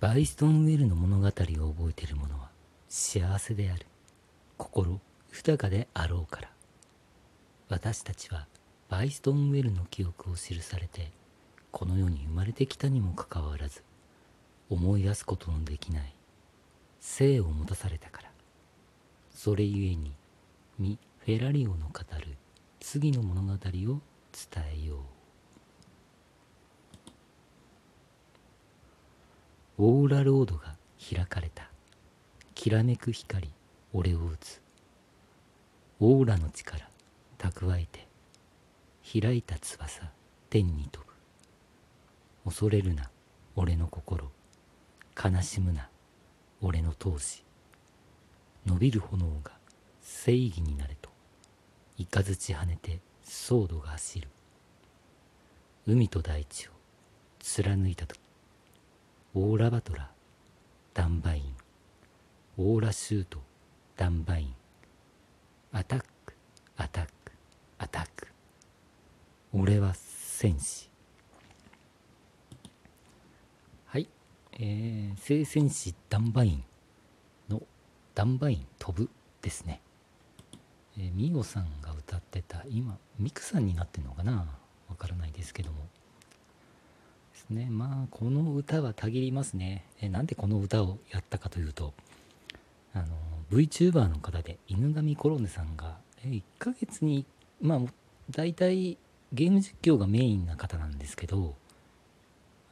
バイストンウェルの物語を覚えている者は幸せである。心豊かであろうから。私たちはバイストンウェルの記憶を記されてこの世に生まれてきたにもかかわらず思い出すことのできない生を持たされたから。それゆえにミ・フェラリオの語る次の物語を伝えよう。オーラロードが開かれた。きらめく光俺を打つ。オーラの力蓄えて。開いた翼天に飛ぶ。恐れるな俺の心。悲しむな俺の闘志。伸びる炎が正義になれと。雷跳ねてソードが走る。海と大地を貫いた時オーラバトラーダンバイン。オーラシュートダンバイン。アタックアタックアタック。俺は戦士。はい。えー、聖戦士ダンバインのダンバイン飛ぶですね。えー、ミオさんが歌ってた今ミクさんになってんのかな？わからないですけども。ですね。まあこの歌はたぎりますね、え、なんでこの歌をやったかというとあの VTuber の方で犬神コロネさんが、え、1ヶ月にまあ大体ゲーム実況がメインな方なんですけど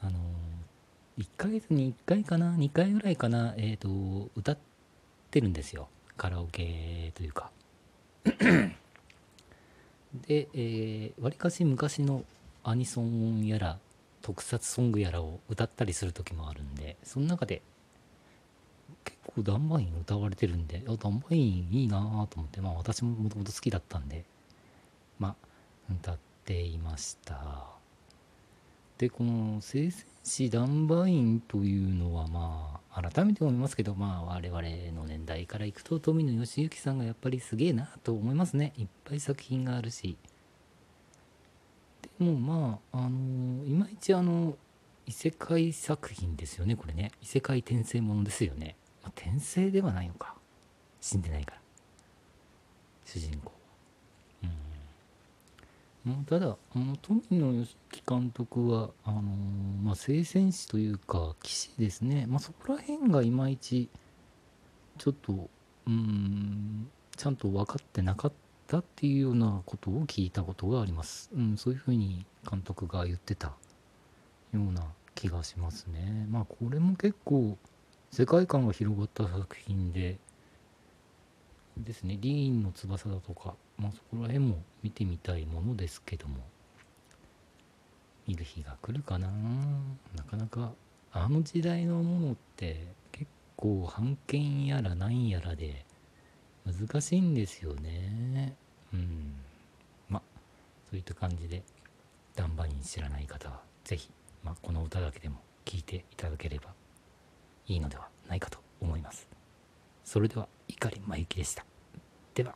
あの1ヶ月に1回かな2回ぐらいかなえっ、ー、と歌ってるんですよ。カラオケというか。で、えー、わりかし昔のアニソンやら特撮ソングやらを歌ったりする時もあるんでその中で結構ダンバイン歌われてるんであダンバインいいなと思ってまあ私ももともと好きだったんでまあ歌っていました。でこの「聖戦士ダンバイン」というのはまあ改めて思いますけど、まあ、我々の年代からいくと富野義行さんがやっぱりすげえなと思いますね。いっぱい作品があるし。でもまああのいまいちあの異世界作品ですよねこれね。異世界転生ものですよね、まあ、転生ではないのか。死んでないから。主人公。はうん。ただあの富野義行監督はあの、まあ、聖戦士というか騎士ですね、まあ、そこら辺がいまいちちょっとうんちゃんと分かってなかったっていうようなことを聞いたことがあります、うん、そういうふうに監督が言ってたような気がしますね。まあこれも結構世界観が広がった作品でですね。リーンの翼だとかまあそこら辺も見てみたいものですけども。見る日が来るかな。なかなかあの時代のものって結構版権やらなんやらで難しいんですよね。うん。まそういった感じでダンバイン知らない方は是非、まあ、この歌だけでも聴いていただければいいのではないかと思います。それでは碇真由紀でした。では。